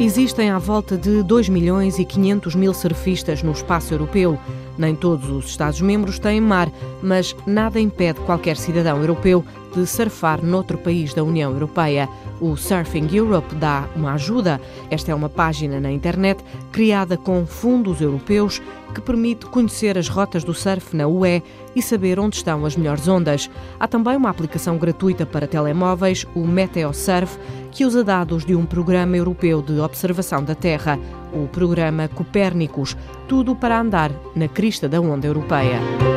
Existem à volta de 2 milhões e 500 mil surfistas no espaço europeu. Nem todos os Estados-membros têm mar, mas nada impede qualquer cidadão europeu de surfar noutro país da União Europeia. O Surfing Europe dá uma ajuda. Esta é uma página na internet criada com fundos europeus que permite conhecer as rotas do surf na UE e saber onde estão as melhores ondas. Há também uma aplicação gratuita para telemóveis, o MeteoSurf, que usa dados de um programa europeu de observação da Terra, o programa Copérnicos, tudo para andar na crista da onda europeia.